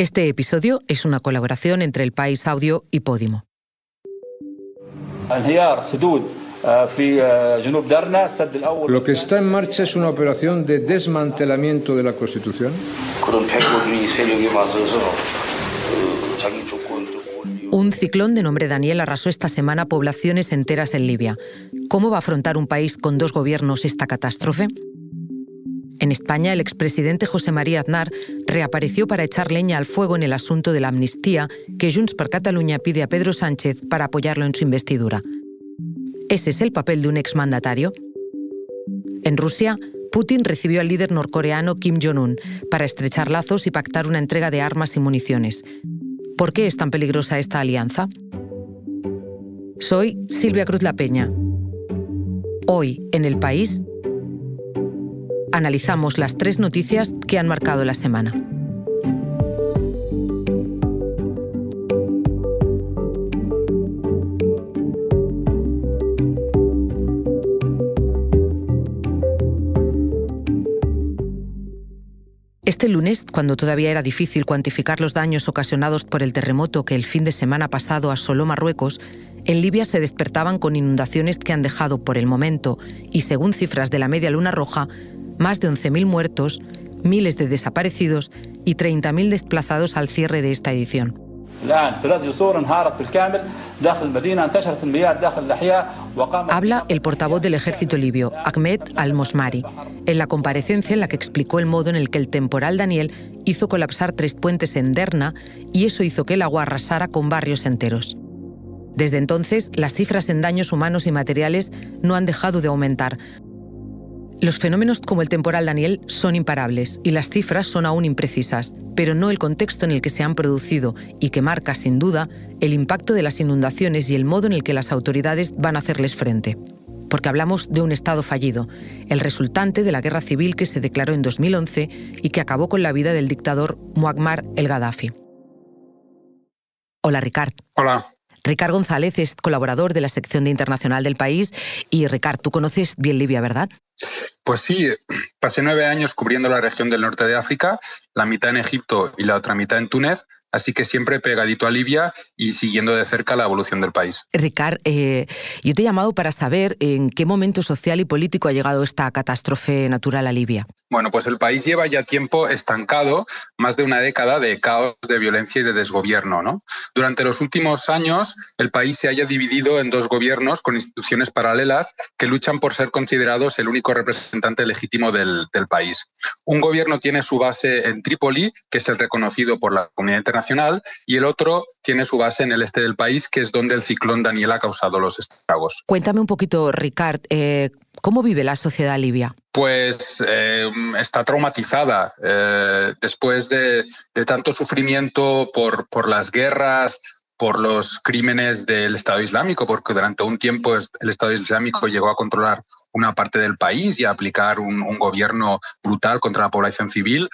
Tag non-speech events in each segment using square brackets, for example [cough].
Este episodio es una colaboración entre El País Audio y Podimo. Lo que está en marcha es una operación de desmantelamiento de la Constitución. Un ciclón de nombre Daniel arrasó esta semana poblaciones enteras en Libia. ¿Cómo va a afrontar un país con dos gobiernos esta catástrofe? En España, el expresidente José María Aznar reapareció para echar leña al fuego en el asunto de la amnistía que Junts per Cataluña pide a Pedro Sánchez para apoyarlo en su investidura. ¿Ese es el papel de un exmandatario? En Rusia, Putin recibió al líder norcoreano Kim Jong-un para estrechar lazos y pactar una entrega de armas y municiones. ¿Por qué es tan peligrosa esta alianza? Soy Silvia Cruz La Peña. Hoy, en el país, analizamos las tres noticias que han marcado la semana. Este lunes, cuando todavía era difícil cuantificar los daños ocasionados por el terremoto que el fin de semana pasado asoló Marruecos, en Libia se despertaban con inundaciones que han dejado por el momento, y según cifras de la Media Luna Roja, más de 11.000 muertos, miles de desaparecidos y 30.000 desplazados al cierre de esta edición. Habla el portavoz del ejército libio, Ahmed al-Mosmari, en la comparecencia en la que explicó el modo en el que el temporal Daniel hizo colapsar tres puentes en Derna y eso hizo que el agua arrasara con barrios enteros. Desde entonces, las cifras en daños humanos y materiales no han dejado de aumentar, los fenómenos como el temporal Daniel son imparables y las cifras son aún imprecisas, pero no el contexto en el que se han producido y que marca, sin duda, el impacto de las inundaciones y el modo en el que las autoridades van a hacerles frente. Porque hablamos de un Estado fallido, el resultante de la guerra civil que se declaró en 2011 y que acabó con la vida del dictador Muammar el Gaddafi. Hola, Ricard. Hola. Ricard González es colaborador de la sección de Internacional del país. Y Ricard, tú conoces bien Libia, ¿verdad? Pues sí, pasé nueve años cubriendo la región del norte de África, la mitad en Egipto y la otra mitad en Túnez, así que siempre pegadito a Libia y siguiendo de cerca la evolución del país. Ricard, eh, yo te he llamado para saber en qué momento social y político ha llegado esta catástrofe natural a Libia. Bueno, pues el país lleva ya tiempo estancado, más de una década de caos, de violencia y de desgobierno. ¿no? Durante los últimos años, el país se haya dividido en dos gobiernos con instituciones paralelas que luchan por ser considerados el único representante legítimo del, del país. Un gobierno tiene su base en Trípoli, que es el reconocido por la comunidad internacional, y el otro tiene su base en el este del país, que es donde el ciclón Daniel ha causado los estragos. Cuéntame un poquito, Ricard, eh, ¿cómo vive la sociedad libia? Pues eh, está traumatizada eh, después de, de, tanto sufrimiento por, por las guerras, por los crímenes del Estado Islámico, porque durante un tiempo el Estado Islámico llegó a controlar una parte del país y a aplicar un, un gobierno brutal contra la población civil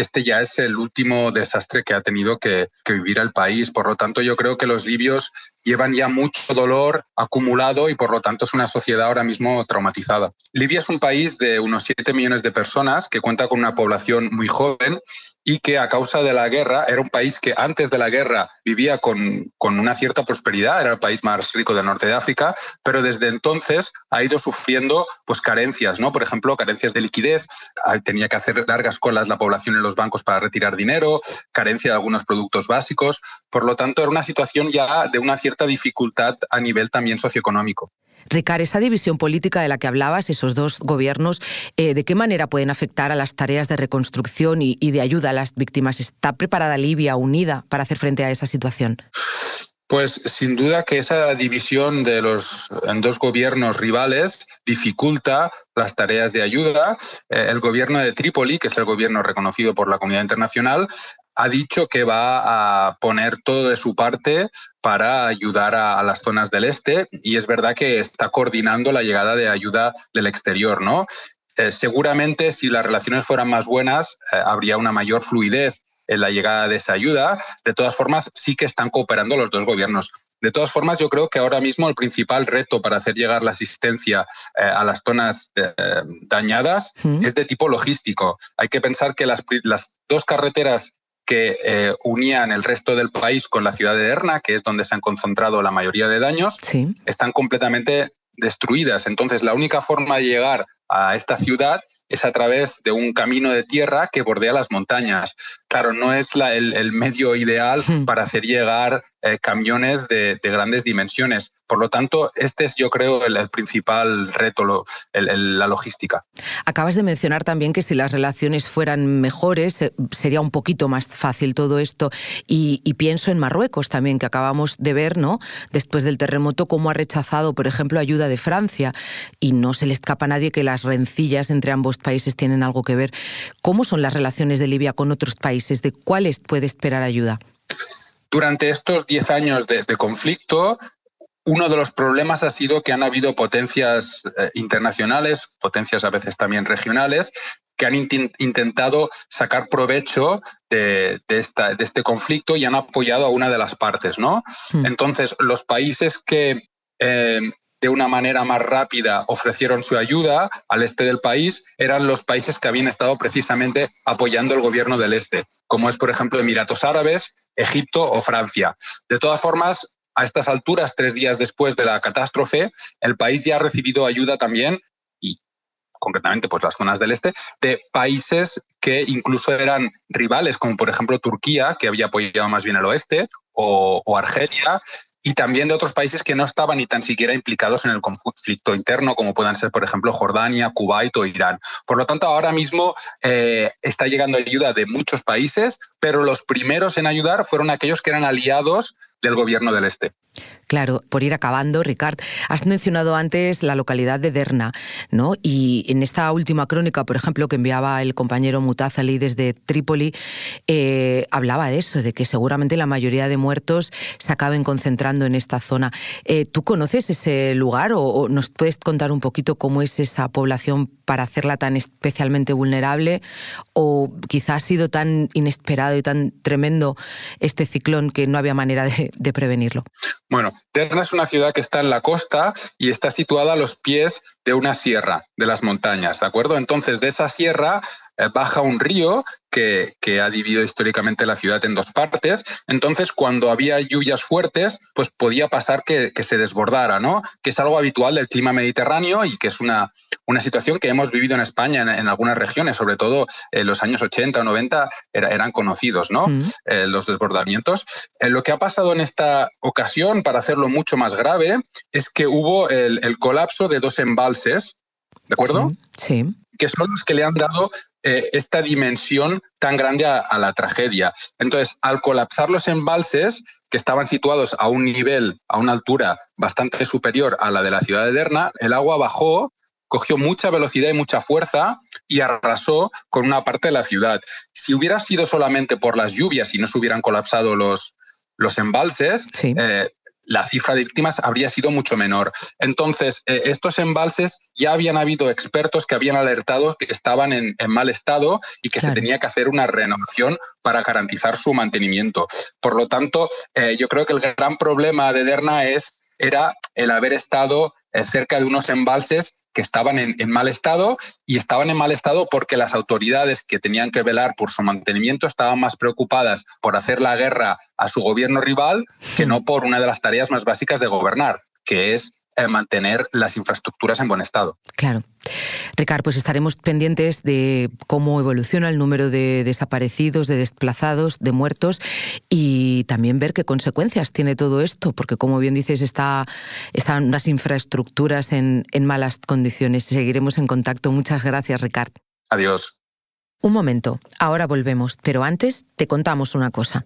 este ya es el último desastre que ha tenido que, vivir el país. Por lo tanto, yo creo que los libios llevan ya mucho dolor acumulado y por lo tanto es una sociedad ahora mismo traumatizada. Libia es un país de unos 7 millones de personas que cuenta con una población muy joven y que a causa de la guerra era un país que antes de la guerra vivía con, con una cierta prosperidad, era el país más rico del norte de África, pero desde entonces ha ido sufriendo pues carencias, ¿no? Por ejemplo, carencias de liquidez, tenía que hacer largas colas la población en los bancos para retirar dinero, carencia de algunos productos básicos. Por lo tanto, era una situación ya de una cierta dificultad a nivel también socioeconómico. Ricard, esa división política de la que hablabas, esos dos gobiernos, eh, ¿de qué manera pueden afectar a las tareas de reconstrucción y, y de ayuda a las víctimas? ¿Está preparada Libia unida para hacer frente a esa situación? Pues sin duda que esa división de los en dos gobiernos rivales dificulta las tareas de ayuda. Eh, el gobierno de Trípoli, que es el gobierno reconocido por la comunidad internacional, ha dicho que va a poner todo de su parte para ayudar a, a, las zonas del este y es verdad que está coordinando la llegada de ayuda del exterior, ¿no? Eh, seguramente si las relaciones fueran más buenas eh, habría una mayor fluidez en la llegada de esa ayuda. De todas formas, sí que están cooperando los dos gobiernos. De todas formas, yo creo que ahora mismo el principal reto para hacer llegar la asistencia eh, a las zonas de, eh, dañadas es de tipo logístico. Hay que pensar que las, las dos carreteras que eh, unían el resto del país con la ciudad de Derna, que es donde se han concentrado la mayoría de daños, están completamente destruidas. Entonces, la única forma de llegar a esta ciudad es a través de un camino de tierra que bordea las montañas. Claro, no es el, medio ideal hmm. para hacer llegar eh, camiones de, grandes dimensiones. Por lo tanto, este es, yo creo, el, principal reto, la logística. Acabas de mencionar también que si las relaciones fueran mejores, eh, sería un poquito más fácil todo esto. Y, y, pienso en Marruecos también, que acabamos de ver, ¿no? Después del terremoto, cómo ha rechazado, por ejemplo, ayuda de Francia. Y no se le escapa a nadie que las rencillas entre ambos países tienen algo que ver. ¿Cómo son las relaciones de Libia con otros países? ¿De cuáles puede esperar ayuda? Durante estos 10 años de, conflicto, uno de los problemas ha sido que han habido potencias eh, internacionales, potencias a veces también regionales, que han intentado sacar provecho de, esta, de, este conflicto y han apoyado a una de las partes, ¿no? Hmm. Entonces, los países que eh, de una manera más rápida ofrecieron su ayuda al este del país eran los países que habían estado precisamente apoyando el gobierno del este, como es, por ejemplo, Emiratos Árabes, Egipto o Francia. De todas formas, a estas alturas, tres días después de la catástrofe, el país ya ha recibido ayuda también y concretamente pues las zonas del este, de países que incluso eran rivales, como por ejemplo Turquía, que había apoyado más bien al oeste, o, o Argelia, y también de otros países que no estaban ni tan siquiera implicados en el conflicto interno, como puedan ser, por ejemplo, Jordania, Kuwait o Irán. Por lo tanto, ahora mismo eh, está llegando ayuda de muchos países, pero los primeros en ayudar fueron aquellos que eran aliados del gobierno del Este. Claro, por ir acabando, Ricard, has mencionado antes la localidad de Derna, ¿no? Y en esta última crónica, por ejemplo, que enviaba el compañero Mutazali desde Trípoli, eh, hablaba de eso, de que seguramente la mayoría de muertos se acaben concentrando en esta zona. Eh, ¿Tú conoces ese lugar o, nos puedes contar un poquito cómo es esa población para hacerla tan especialmente vulnerable? ¿O quizás ha sido tan inesperado y tan tremendo este ciclón que no había manera de, de prevenirlo? Bueno, Terna es una ciudad que está en la costa y está situada a los pies de una sierra de las montañas, ¿de acuerdo? Entonces, de esa sierra baja un río que, ha dividido históricamente la ciudad en dos partes. Entonces, cuando había lluvias fuertes, pues podía pasar que, se desbordara, ¿no? Que es algo habitual del clima mediterráneo y que es una, una situación que hemos vivido en España en, algunas regiones, sobre todo en los años 80 o 90 eran conocidos, ¿no? Mm. Eh, los desbordamientos. Eh, lo que ha pasado en esta ocasión, para hacerlo mucho más grave, es que hubo el, colapso de dos embalses, ¿de acuerdo? sí que son los que le han dado eh, esta dimensión tan grande a, la tragedia. Entonces, al colapsar los embalses, que estaban situados a un nivel, a una altura bastante superior a la de la ciudad de Derna, el agua bajó cogió mucha velocidad y mucha fuerza y arrasó con una parte de la ciudad. Si hubiera sido solamente por las lluvias y no se hubieran colapsado los, los embalses, eh, la cifra de víctimas habría sido mucho menor. Entonces, eh, estos embalses ya habían habido expertos que habían alertado que estaban en, mal estado y que se tenía que hacer una renovación para garantizar su mantenimiento. Por lo tanto, eh, yo creo que el gran problema de Derna es era el haber estado cerca de unos embalses que estaban en, mal estado y estaban en mal estado porque las autoridades que tenían que velar por su mantenimiento estaban más preocupadas por hacer la guerra a su gobierno rival que no por una de las tareas más básicas de gobernar, que es eh, mantener las infraestructuras en buen estado. Claro. Ricardo, pues estaremos pendientes de cómo evoluciona el número de desaparecidos, de desplazados, de muertos y también ver qué consecuencias tiene todo esto, porque como bien dices, está, están las infraestructuras en, en malas condiciones. Seguiremos en contacto. Muchas gracias, Ricardo. Adiós. Un momento, ahora volvemos, pero antes te contamos una cosa.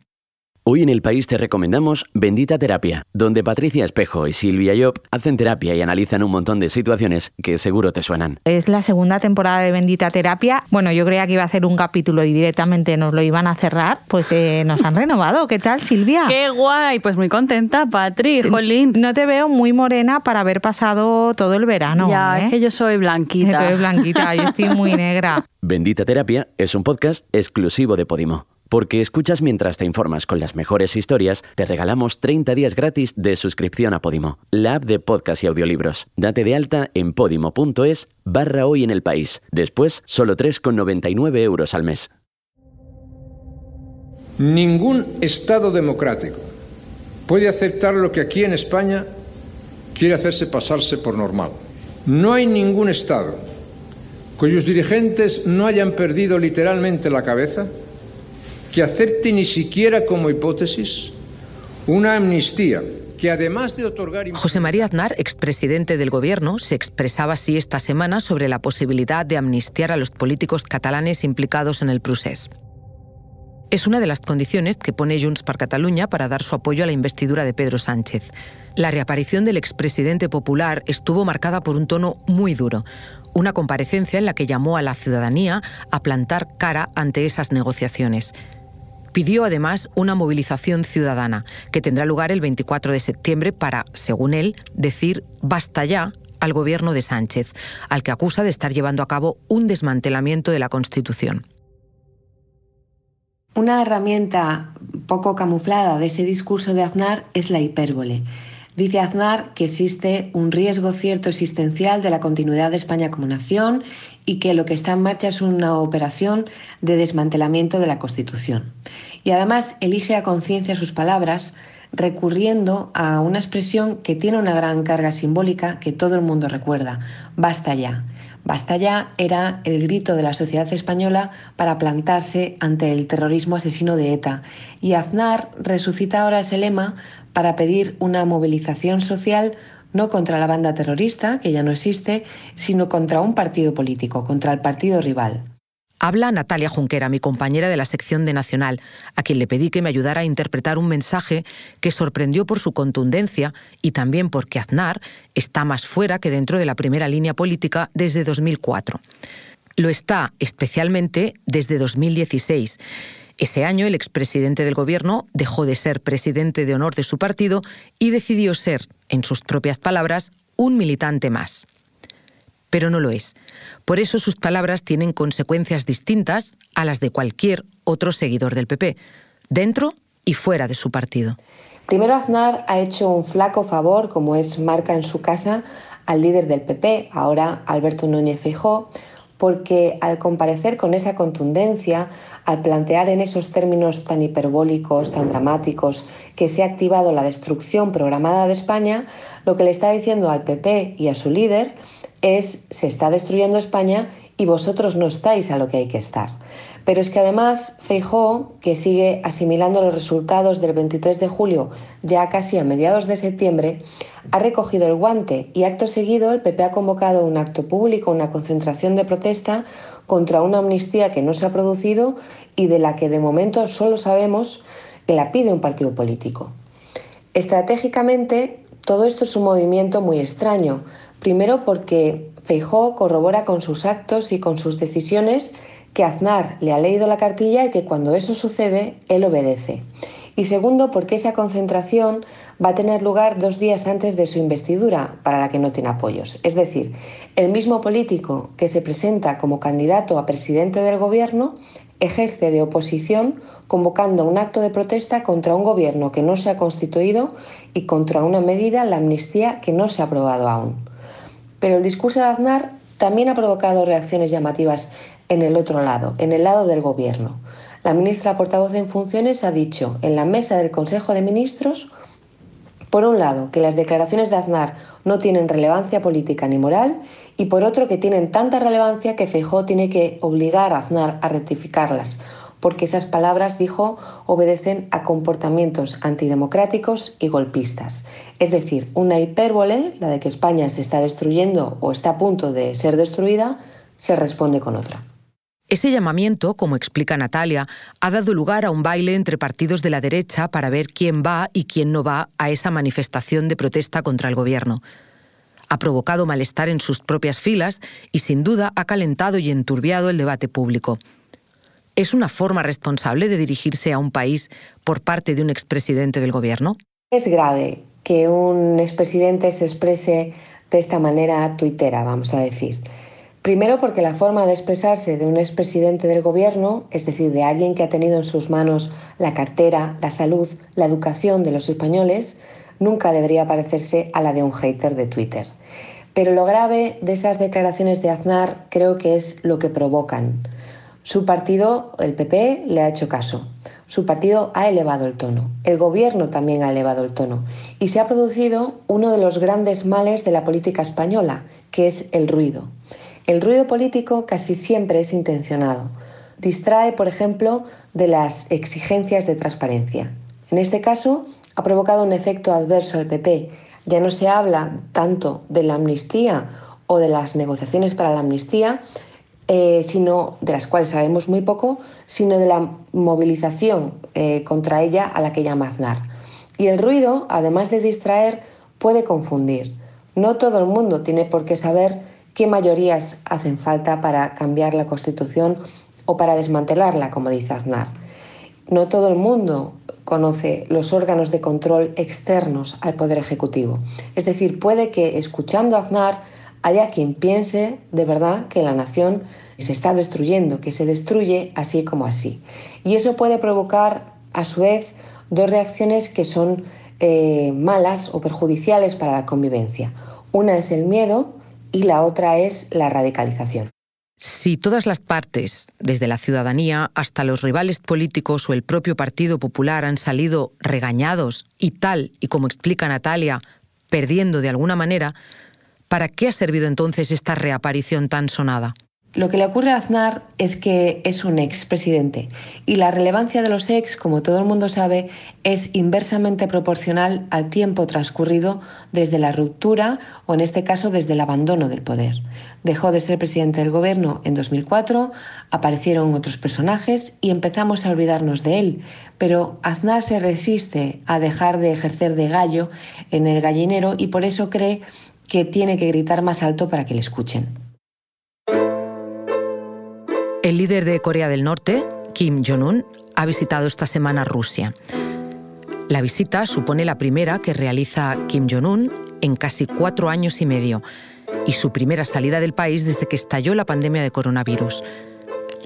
Hoy en el país te recomendamos Bendita Terapia, donde Patricia Espejo y Silvia Job hacen terapia y analizan un montón de situaciones que seguro te suenan. Es la segunda temporada de Bendita Terapia. Bueno, yo creía que iba a hacer un capítulo y directamente nos lo iban a cerrar. Pues eh, nos han renovado. ¿Qué tal, Silvia? Qué guay, pues muy contenta, Patri, jolín. No te veo muy morena para haber pasado todo el verano. Ya, es ¿eh? que yo soy blanquita. Yo blanquita, yo estoy muy negra. [laughs] Bendita Terapia es un podcast exclusivo de Podimo. Porque escuchas mientras te informas con las mejores historias, te regalamos 30 días gratis de suscripción a Podimo, la app de podcast y audiolibros. Date de alta en podimo.es barra hoy en el país. Después, solo 3,99 euros al mes. Ningún Estado democrático puede aceptar lo que aquí en España quiere hacerse pasarse por normal. No hay ningún Estado cuyos dirigentes no hayan perdido literalmente la cabeza que acepte ni siquiera como hipótesis una amnistía que además de otorgar... José María Aznar, expresidente del Gobierno, se expresaba así esta semana sobre la posibilidad de amnistiar a los políticos catalanes implicados en el procés. Es una de las condiciones que pone Junts per Catalunya para dar su apoyo a la investidura de Pedro Sánchez. La reaparición del expresidente popular estuvo marcada por un tono muy duro, una comparecencia en la que llamó a la ciudadanía a plantar cara ante esas negociaciones. Pidió además una movilización ciudadana que tendrá lugar el 24 de septiembre para, según él, decir basta ya al gobierno de Sánchez, al que acusa de estar llevando a cabo un desmantelamiento de la Constitución. Una herramienta poco camuflada de ese discurso de Aznar es la hipérbole. Dice Aznar que existe un riesgo cierto existencial de la continuidad de España como nación y que lo que está en marcha es una operación de desmantelamiento de la Constitución. Y además elige a conciencia sus palabras recurriendo a una expresión que tiene una gran carga simbólica que todo el mundo recuerda, basta ya. Basta ya era el grito de la sociedad española para plantarse ante el terrorismo asesino de ETA. Y Aznar resucita ahora ese lema para pedir una movilización social no contra la banda terrorista, que ya no existe, sino contra un partido político, contra el partido rival. Habla Natalia Junquera, mi compañera de la sección de Nacional, a quien le pedí que me ayudara a interpretar un mensaje que sorprendió por su contundencia y también porque Aznar está más fuera que dentro de la primera línea política desde 2004. Lo está especialmente desde 2016. Ese año el expresidente del gobierno dejó de ser presidente de honor de su partido y decidió ser, en sus propias palabras, un militante más pero no lo es. Por eso sus palabras tienen consecuencias distintas a las de cualquier otro seguidor del PP, dentro y fuera de su partido. Primero Aznar ha hecho un flaco favor, como es marca en su casa, al líder del PP, ahora Alberto Núñez Feijóo, porque al comparecer con esa contundencia, al plantear en esos términos tan hiperbólicos, tan dramáticos, que se ha activado la destrucción programada de España, lo que le está diciendo al PP y a su líder es se está destruyendo España y vosotros no estáis a lo que hay que estar. Pero es que además Feijó, que sigue asimilando los resultados del 23 de julio ya casi a mediados de septiembre, ha recogido el guante y acto seguido el PP ha convocado un acto público, una concentración de protesta contra una amnistía que no se ha producido y de la que de momento solo sabemos que la pide un partido político. Estratégicamente, todo esto es un movimiento muy extraño, Primero porque Feijó corrobora con sus actos y con sus decisiones que Aznar le ha leído la cartilla y que cuando eso sucede, él obedece. Y segundo, porque esa concentración va a tener lugar dos días antes de su investidura, para la que no tiene apoyos. Es decir, el mismo político que se presenta como candidato a presidente del gobierno ejerce de oposición convocando un acto de protesta contra un gobierno que no se ha constituido y contra una medida, la amnistía, que no se ha aprobado aún. Pero el discurso de Aznar también ha provocado reacciones llamativas en el otro lado, en el lado del Gobierno. La ministra portavoz en funciones ha dicho en la mesa del Consejo de Ministros, por un lado, que las declaraciones de Aznar no tienen relevancia política ni moral, y por otro, que tienen tanta relevancia que Feijó tiene que obligar a Aznar a rectificarlas, porque esas palabras, dijo, obedecen a comportamientos antidemocráticos y golpistas. Es decir, una hipérbole, la de que España se está destruyendo o está a punto de ser destruida, se responde con otra. Ese llamamiento, como explica Natalia, ha dado lugar a un baile entre partidos de la derecha para ver quién va y quién no va a esa manifestación de protesta contra el gobierno. Ha provocado malestar en sus propias filas y sin duda ha calentado y enturbiado el debate público. ¿Es una forma responsable de dirigirse a un país por parte de un expresidente del gobierno? Es grave que un expresidente se exprese de esta manera tuitera, vamos a decir. Primero porque la forma de expresarse de un expresidente del gobierno, es decir, de alguien que ha tenido en sus manos la cartera, la salud, la educación de los españoles, nunca debería parecerse a la de un hater de Twitter. Pero lo grave de esas declaraciones de Aznar creo que es lo que provocan. Su partido, el PP, le ha hecho caso. su partido ha elevado el tono, el gobierno también ha elevado el tono y se ha producido uno de los grandes males de la política española, que es el ruido. El ruido político casi siempre es intencionado. Distrae, por ejemplo, de las exigencias de transparencia. En este caso, ha provocado un efecto adverso al PP. Ya no se habla tanto de la amnistía o de las negociaciones para la amnistía, eh, sino de las cuales sabemos muy poco, sino de la movilización eh, contra ella a la que llama Aznar. Y el ruido, además de distraer, puede confundir. No todo el mundo tiene por qué saber qué mayorías hacen falta para cambiar la Constitución o para desmantelarla, como dice Aznar. No todo el mundo conoce los órganos de control externos al Poder Ejecutivo. Es decir, puede que escuchando a Aznar haya quien piense de verdad que la nación se está destruyendo, que se destruye así como así. Y eso puede provocar, a su vez, dos reacciones que son eh, malas o perjudiciales para la convivencia. Una es el miedo y la otra es la radicalización. Si todas las partes, desde la ciudadanía hasta los rivales políticos o el propio Partido Popular, han salido regañados y tal, y como explica Natalia, perdiendo de alguna manera, ¿para qué ha servido entonces esta reaparición tan sonada? Lo que le ocurre a Aznar es que es un expresidente y la relevancia de los ex, como todo el mundo sabe, es inversamente proporcional al tiempo transcurrido desde la ruptura o en este caso desde el abandono del poder. Dejó de ser presidente del gobierno en 2004, aparecieron otros personajes y empezamos a olvidarnos de él, pero Aznar se resiste a dejar de ejercer de gallo en el gallinero y por eso cree que tiene que gritar más alto para que le escuchen. El líder de Corea del Norte, Kim Jong-un, ha visitado esta semana Rusia. La visita supone la primera que realiza Kim Jong-un en casi cuatro años y medio y su primera salida del país desde que estalló la pandemia de coronavirus.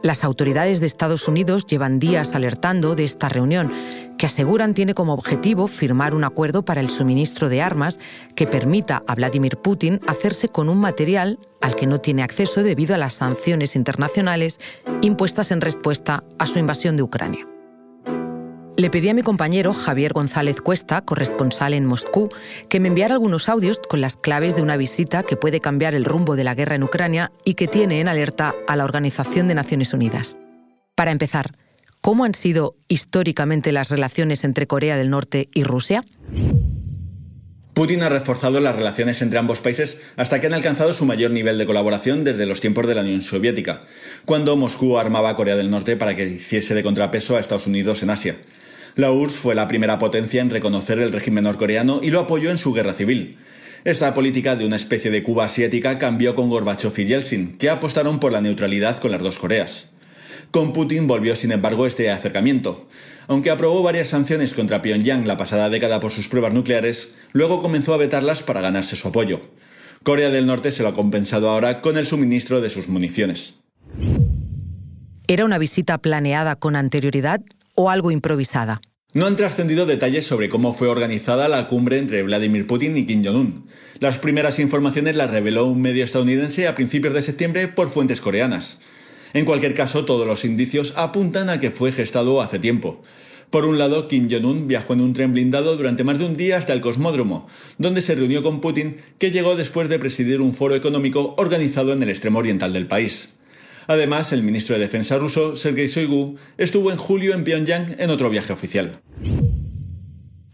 Las autoridades de Estados Unidos llevan días alertando de esta reunión que aseguran tiene como objetivo firmar un acuerdo para el suministro de armas que permita a Vladimir Putin hacerse con un material al que no tiene acceso debido a las sanciones internacionales impuestas en respuesta a su invasión de Ucrania. Le pedí a mi compañero Javier González Cuesta, corresponsal en Moscú, que me enviara algunos audios con las claves de una visita que puede cambiar el rumbo de la guerra en Ucrania y que tiene en alerta a la Organización de Naciones Unidas. Para empezar, ¿Cómo han sido históricamente las relaciones entre Corea del Norte y Rusia? Putin ha reforzado las relaciones entre ambos países hasta que han alcanzado su mayor nivel de colaboración desde los tiempos de la Unión Soviética, cuando Moscú armaba a Corea del Norte para que hiciese de contrapeso a Estados Unidos en Asia. La URSS fue la primera potencia en reconocer el régimen norcoreano y lo apoyó en su guerra civil. Esta política de una especie de Cuba asiática cambió con Gorbachev y Yeltsin, que apostaron por la neutralidad con las dos Coreas. Con Putin volvió, sin embargo, este acercamiento. Aunque aprobó varias sanciones contra Pyongyang la pasada década por sus pruebas nucleares, luego comenzó a vetarlas para ganarse su apoyo. Corea del Norte se lo ha compensado ahora con el suministro de sus municiones. ¿Era una visita planeada con anterioridad o algo improvisada? No han trascendido detalles sobre cómo fue organizada la cumbre entre Vladimir Putin y Kim Jong-un. Las primeras informaciones las reveló un medio estadounidense a principios de septiembre por fuentes coreanas. En cualquier caso, todos los indicios apuntan a que fue gestado hace tiempo. Por un lado, Kim Jong-un viajó en un tren blindado durante más de un día hasta el Cosmódromo, donde se reunió con Putin, que llegó después de presidir un foro económico organizado en el extremo oriental del país. Además, el ministro de Defensa ruso, Sergei Shoigu, estuvo en julio en Pyongyang en otro viaje oficial.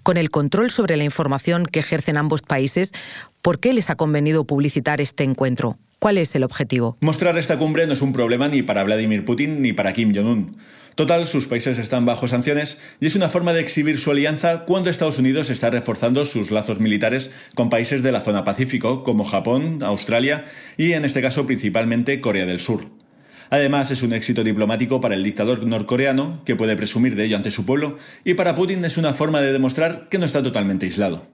Con el control sobre la información que ejercen ambos países, ¿por qué les ha convenido publicitar este encuentro? ¿Cuál es el objetivo? Mostrar esta cumbre no es un problema ni para Vladimir Putin ni para Kim Jong-un. Total, sus países están bajo sanciones y es una forma de exhibir su alianza cuando Estados Unidos está reforzando sus lazos militares con países de la zona Pacífico, como Japón, Australia y, en este caso, principalmente Corea del Sur. Además, es un éxito diplomático para el dictador norcoreano, que puede presumir de ello ante su pueblo, y para Putin es una forma de demostrar que no está totalmente aislado.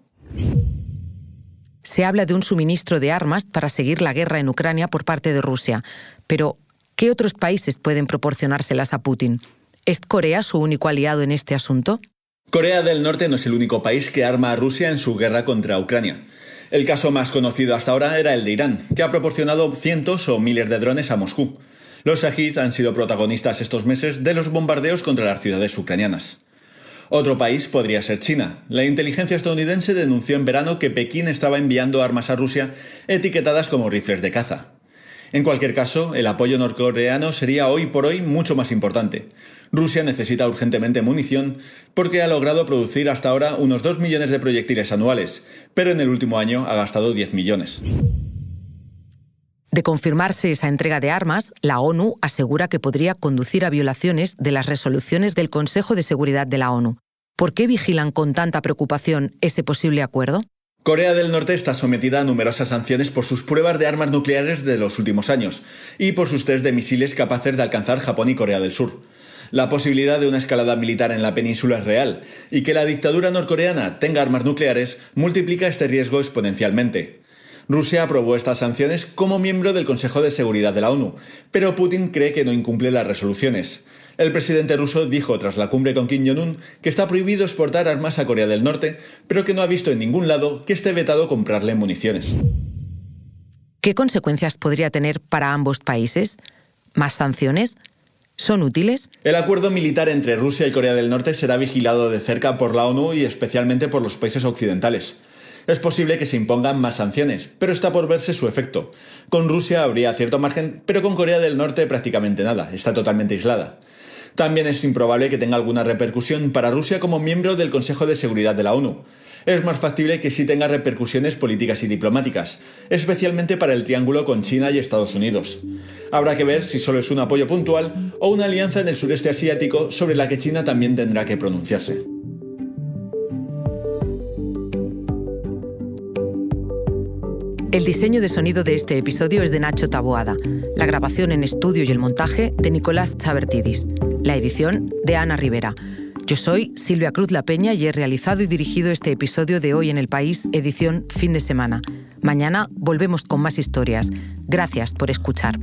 Se habla de un suministro de armas para seguir la guerra en Ucrania por parte de Rusia. Pero, ¿qué otros países pueden proporcionárselas a Putin? ¿Es Corea su único aliado en este asunto? Corea del Norte no es el único país que arma a Rusia en su guerra contra Ucrania. El caso más conocido hasta ahora era el de Irán, que ha proporcionado cientos o miles de drones a Moscú. Los Shahid han sido protagonistas estos meses de los bombardeos contra las ciudades ucranianas. Otro país podría ser China. La inteligencia estadounidense denunció en verano que Pekín estaba enviando armas a Rusia etiquetadas como rifles de caza. En cualquier caso, el apoyo norcoreano sería hoy por hoy mucho más importante. Rusia necesita urgentemente munición porque ha logrado producir hasta ahora unos 2 millones de proyectiles anuales, pero en el último año ha gastado 10 millones. De confirmarse esa entrega de armas, la ONU asegura que podría conducir a violaciones de las resoluciones del Consejo de Seguridad de la ONU. ¿Por qué vigilan con tanta preocupación ese posible acuerdo? Corea del Norte está sometida a numerosas sanciones por sus pruebas de armas nucleares de los últimos años y por sus test de misiles capaces de alcanzar Japón y Corea del Sur. La posibilidad de una escalada militar en la península es real y que la dictadura norcoreana tenga armas nucleares multiplica este riesgo exponencialmente. Rusia aprobó estas sanciones como miembro del Consejo de Seguridad de la ONU, pero Putin cree que no incumple las resoluciones. El presidente ruso dijo tras la cumbre con Kim Jong-un que está prohibido exportar armas a Corea del Norte, pero que no ha visto en ningún lado que esté vetado comprarle municiones. ¿Qué consecuencias podría tener para ambos países? ¿Más sanciones? ¿Son útiles? El acuerdo militar entre Rusia y Corea del Norte será vigilado de cerca por la ONU y especialmente por los países occidentales. Es posible que se impongan más sanciones, pero está por verse su efecto. Con Rusia habría cierto margen, pero con Corea del Norte prácticamente nada, está totalmente aislada. También es improbable que tenga alguna repercusión para Rusia como miembro del Consejo de Seguridad de la ONU. Es más factible que sí tenga repercusiones políticas y diplomáticas, especialmente para el triángulo con China y Estados Unidos. Habrá que ver si solo es un apoyo puntual o una alianza en el sureste asiático sobre la que China también tendrá que pronunciarse. El diseño de sonido de este episodio es de Nacho Taboada, la grabación en estudio y el montaje de Nicolás Chabertidis, la edición de Ana Rivera. Yo soy Silvia Cruz La Peña y he realizado y dirigido este episodio de Hoy en el País, edición fin de semana. Mañana volvemos con más historias. Gracias por escuchar.